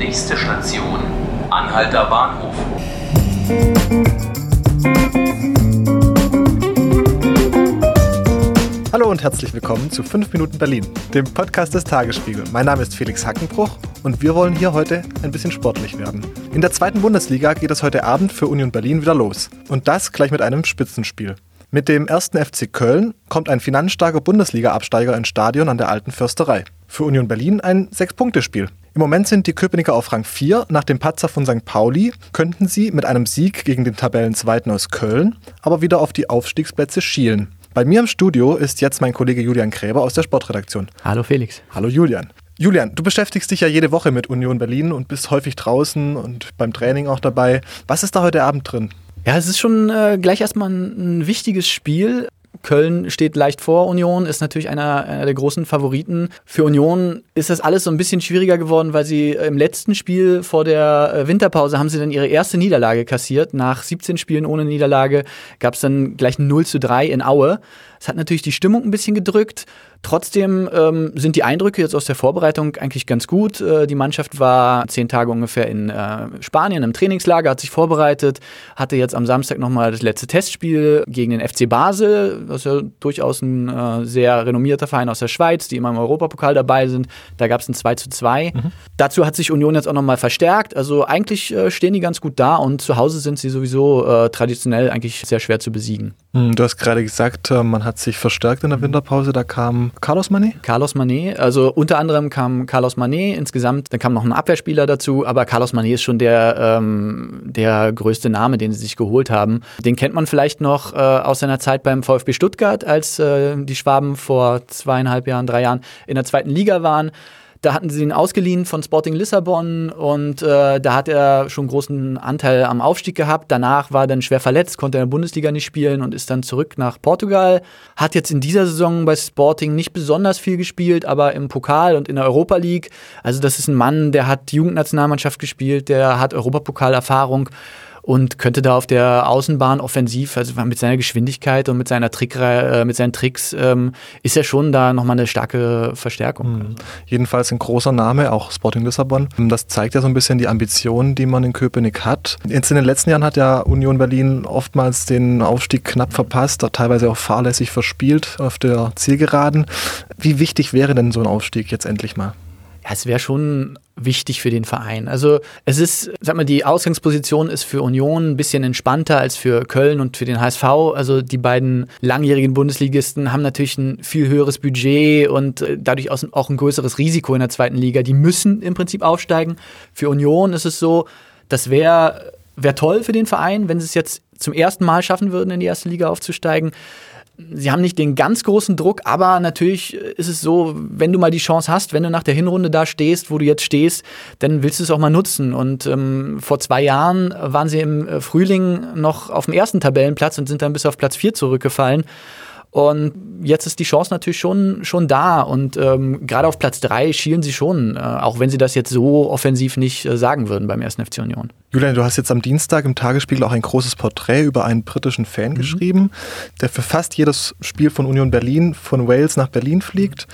Nächste Station, Anhalter Bahnhof. Hallo und herzlich willkommen zu 5 Minuten Berlin, dem Podcast des Tagesspiegel. Mein Name ist Felix Hackenbruch und wir wollen hier heute ein bisschen sportlich werden. In der zweiten Bundesliga geht es heute Abend für Union Berlin wieder los. Und das gleich mit einem Spitzenspiel. Mit dem ersten FC Köln kommt ein finanzstarker Bundesliga-Absteiger ins Stadion an der alten Försterei. Für Union Berlin ein Sechs-Punkte-Spiel. Im Moment sind die Köpenicker auf Rang 4. Nach dem Patzer von St. Pauli könnten sie mit einem Sieg gegen den Tabellenzweiten aus Köln aber wieder auf die Aufstiegsplätze schielen. Bei mir im Studio ist jetzt mein Kollege Julian Gräber aus der Sportredaktion. Hallo Felix. Hallo Julian. Julian, du beschäftigst dich ja jede Woche mit Union Berlin und bist häufig draußen und beim Training auch dabei. Was ist da heute Abend drin? Ja, es ist schon äh, gleich erstmal ein, ein wichtiges Spiel. Köln steht leicht vor Union, ist natürlich einer, einer, der großen Favoriten. Für Union ist das alles so ein bisschen schwieriger geworden, weil sie im letzten Spiel vor der äh, Winterpause haben sie dann ihre erste Niederlage kassiert. Nach 17 Spielen ohne Niederlage gab es dann gleich ein 0 zu 3 in Aue. Es hat natürlich die Stimmung ein bisschen gedrückt. Trotzdem ähm, sind die Eindrücke jetzt aus der Vorbereitung eigentlich ganz gut. Äh, die Mannschaft war zehn Tage ungefähr in äh, Spanien im Trainingslager, hat sich vorbereitet, hatte jetzt am Samstag nochmal das letzte Testspiel gegen den FC Basel, das ist ja durchaus ein äh, sehr renommierter Verein aus der Schweiz, die immer im Europapokal dabei sind. Da gab es ein 2 zu 2. Mhm. Dazu hat sich Union jetzt auch nochmal verstärkt. Also eigentlich äh, stehen die ganz gut da und zu Hause sind sie sowieso äh, traditionell eigentlich sehr schwer zu besiegen. Hm, du hast gerade gesagt, äh, man hat sich verstärkt in der Winterpause. Da kam Carlos Manet? Carlos Manet. Also unter anderem kam Carlos Manet insgesamt. Dann kam noch ein Abwehrspieler dazu. Aber Carlos Manet ist schon der, ähm, der größte Name, den sie sich geholt haben. Den kennt man vielleicht noch äh, aus seiner Zeit beim VfB Stuttgart, als äh, die Schwaben vor zweieinhalb Jahren, drei Jahren in der zweiten Liga waren. Da hatten sie ihn ausgeliehen von Sporting Lissabon und äh, da hat er schon großen Anteil am Aufstieg gehabt. Danach war er dann schwer verletzt, konnte in der Bundesliga nicht spielen und ist dann zurück nach Portugal. Hat jetzt in dieser Saison bei Sporting nicht besonders viel gespielt, aber im Pokal und in der Europa League. Also das ist ein Mann, der hat Jugendnationalmannschaft gespielt, der hat Europapokalerfahrung und könnte da auf der Außenbahn offensiv, also mit seiner Geschwindigkeit und mit seiner Trickreihe, äh, mit seinen Tricks, ähm, ist er schon da nochmal eine starke Verstärkung. Mhm. Jedenfalls ein großer Name, auch Sporting Lissabon. Das zeigt ja so ein bisschen die Ambitionen, die man in Köpenick hat. Jetzt in den letzten Jahren hat ja Union Berlin oftmals den Aufstieg knapp verpasst, teilweise auch fahrlässig verspielt auf der Zielgeraden. Wie wichtig wäre denn so ein Aufstieg jetzt endlich mal? Ja, es wäre schon wichtig für den Verein. Also es ist, sag mal, die Ausgangsposition ist für Union ein bisschen entspannter als für Köln und für den HSV. Also die beiden langjährigen Bundesligisten haben natürlich ein viel höheres Budget und äh, dadurch auch ein größeres Risiko in der zweiten Liga. Die müssen im Prinzip aufsteigen. Für Union ist es so, das wäre wär toll für den Verein, wenn sie es jetzt zum ersten Mal schaffen würden, in die erste Liga aufzusteigen sie haben nicht den ganz großen Druck, aber natürlich ist es so, wenn du mal die Chance hast, wenn du nach der Hinrunde da stehst, wo du jetzt stehst, dann willst du es auch mal nutzen. Und ähm, vor zwei Jahren waren sie im äh, Frühling noch auf dem ersten Tabellenplatz und sind dann bis auf Platz vier zurückgefallen. Und jetzt ist die Chance natürlich schon, schon da. Und ähm, gerade auf Platz drei schielen sie schon, äh, auch wenn sie das jetzt so offensiv nicht äh, sagen würden beim ersten FC Union. Julian, du hast jetzt am Dienstag im Tagesspiegel auch ein großes Porträt über einen britischen Fan mhm. geschrieben, der für fast jedes Spiel von Union Berlin von Wales nach Berlin fliegt.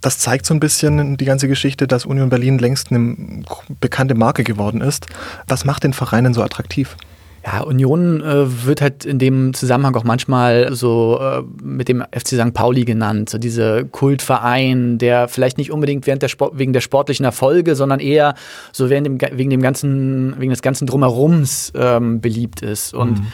Das zeigt so ein bisschen die ganze Geschichte, dass Union Berlin längst eine bekannte Marke geworden ist. Was macht den Verein denn so attraktiv? Ja, Union äh, wird halt in dem Zusammenhang auch manchmal so äh, mit dem FC St. Pauli genannt, so diese Kultverein, der vielleicht nicht unbedingt während der Sport, wegen der sportlichen Erfolge, sondern eher so während dem, wegen dem ganzen, wegen des ganzen Drumherums ähm, beliebt ist. Und mhm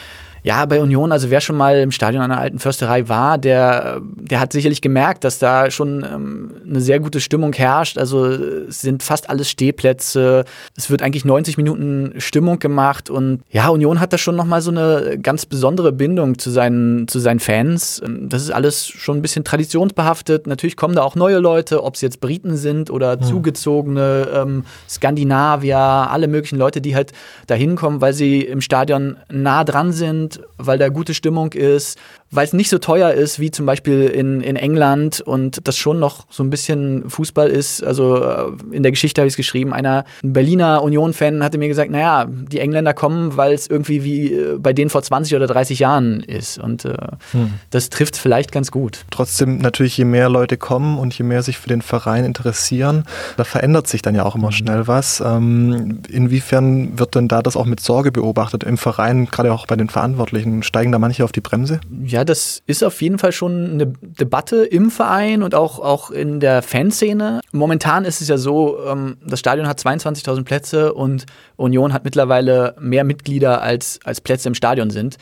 ja, bei Union, also wer schon mal im Stadion einer alten Försterei war, der, der hat sicherlich gemerkt, dass da schon ähm, eine sehr gute Stimmung herrscht. Also es sind fast alles Stehplätze. Es wird eigentlich 90 Minuten Stimmung gemacht und ja, Union hat da schon nochmal so eine ganz besondere Bindung zu seinen, zu seinen Fans. Das ist alles schon ein bisschen traditionsbehaftet. Natürlich kommen da auch neue Leute, ob es jetzt Briten sind oder mhm. zugezogene ähm, Skandinavier, alle möglichen Leute, die halt da hinkommen, weil sie im Stadion nah dran sind weil da gute Stimmung ist, weil es nicht so teuer ist wie zum Beispiel in, in England und das schon noch so ein bisschen Fußball ist. Also äh, in der Geschichte habe ich es geschrieben, einer ein Berliner Union-Fan hatte mir gesagt, naja, die Engländer kommen, weil es irgendwie wie äh, bei denen vor 20 oder 30 Jahren ist. Und äh, hm. das trifft vielleicht ganz gut. Trotzdem natürlich, je mehr Leute kommen und je mehr sich für den Verein interessieren, da verändert sich dann ja auch immer mhm. schnell was. Ähm, inwiefern wird denn da das auch mit Sorge beobachtet im Verein, gerade auch bei den Verantwortlichen? Steigen da manche auf die Bremse? Ja, ja, das ist auf jeden Fall schon eine Debatte im Verein und auch, auch in der Fanszene. Momentan ist es ja so, ähm, das Stadion hat 22.000 Plätze und Union hat mittlerweile mehr Mitglieder als, als Plätze im Stadion sind.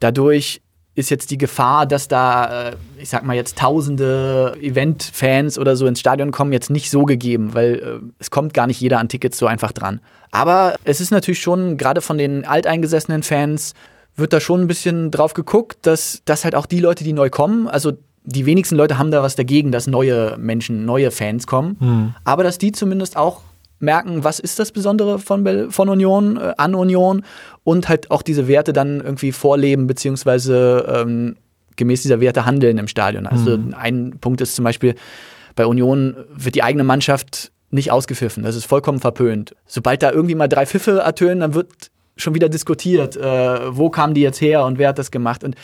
Dadurch ist jetzt die Gefahr, dass da, äh, ich sag mal jetzt tausende Event-Fans oder so ins Stadion kommen, jetzt nicht so gegeben, weil äh, es kommt gar nicht jeder an Tickets so einfach dran. Aber es ist natürlich schon gerade von den alteingesessenen Fans wird da schon ein bisschen drauf geguckt, dass, dass halt auch die Leute, die neu kommen, also die wenigsten Leute haben da was dagegen, dass neue Menschen, neue Fans kommen, mhm. aber dass die zumindest auch merken, was ist das Besondere von, von Union, äh, an Union und halt auch diese Werte dann irgendwie vorleben, beziehungsweise ähm, gemäß dieser Werte handeln im Stadion. Also mhm. ein Punkt ist zum Beispiel, bei Union wird die eigene Mannschaft nicht ausgepfiffen. Das ist vollkommen verpönt. Sobald da irgendwie mal drei Pfiffe ertönen, dann wird schon wieder diskutiert, äh, wo kamen die jetzt her und wer hat das gemacht. Und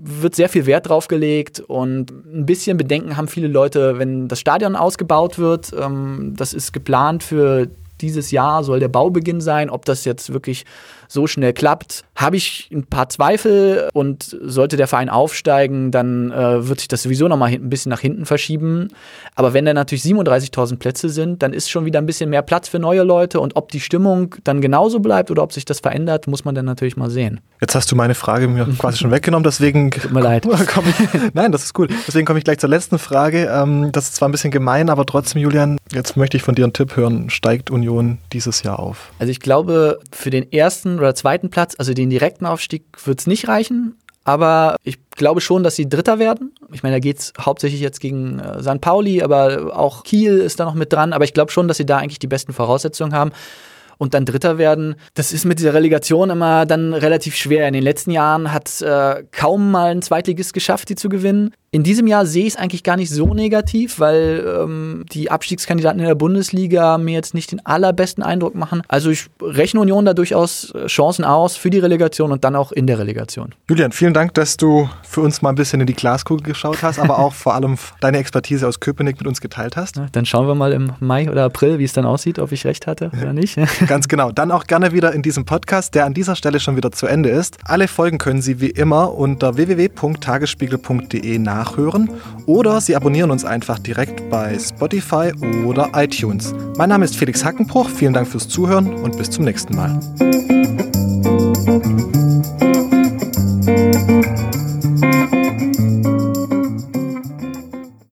wird sehr viel Wert drauf gelegt und ein bisschen Bedenken haben viele Leute, wenn das Stadion ausgebaut wird. Ähm, das ist geplant für dieses Jahr, soll der Baubeginn sein. Ob das jetzt wirklich so schnell klappt, habe ich ein paar Zweifel und sollte der Verein aufsteigen, dann äh, wird sich das sowieso noch mal ein bisschen nach hinten verschieben. Aber wenn da natürlich 37.000 Plätze sind, dann ist schon wieder ein bisschen mehr Platz für neue Leute und ob die Stimmung dann genauso bleibt oder ob sich das verändert, muss man dann natürlich mal sehen. Jetzt hast du meine Frage mir quasi schon weggenommen, deswegen. Tut mir leid. Ich, nein, das ist gut. Deswegen komme ich gleich zur letzten Frage. Ähm, das ist zwar ein bisschen gemein, aber trotzdem, Julian, jetzt möchte ich von dir einen Tipp hören. Steigt Union dieses Jahr auf? Also ich glaube, für den ersten oder zweiten Platz, also den direkten Aufstieg, wird es nicht reichen. Aber ich glaube schon, dass sie Dritter werden. Ich meine, da geht es hauptsächlich jetzt gegen äh, St. Pauli, aber auch Kiel ist da noch mit dran. Aber ich glaube schon, dass sie da eigentlich die besten Voraussetzungen haben und dann Dritter werden. Das ist mit dieser Relegation immer dann relativ schwer. In den letzten Jahren hat äh, kaum mal ein Zweitligist geschafft, die zu gewinnen. In diesem Jahr sehe ich es eigentlich gar nicht so negativ, weil ähm, die Abstiegskandidaten in der Bundesliga mir jetzt nicht den allerbesten Eindruck machen. Also ich rechne Union da durchaus äh, Chancen aus für die Relegation und dann auch in der Relegation. Julian, vielen Dank, dass du für uns mal ein bisschen in die Glaskugel geschaut hast, aber auch vor allem deine Expertise aus Köpenick mit uns geteilt hast. Ja, dann schauen wir mal im Mai oder April, wie es dann aussieht, ob ich recht hatte oder nicht. Ganz genau. Dann auch gerne wieder in diesem Podcast, der an dieser Stelle schon wieder zu Ende ist. Alle Folgen können Sie wie immer unter www.tagesspiegel.de nach nachhören oder Sie abonnieren uns einfach direkt bei Spotify oder iTunes. Mein Name ist Felix Hackenbruch, vielen Dank fürs Zuhören und bis zum nächsten Mal.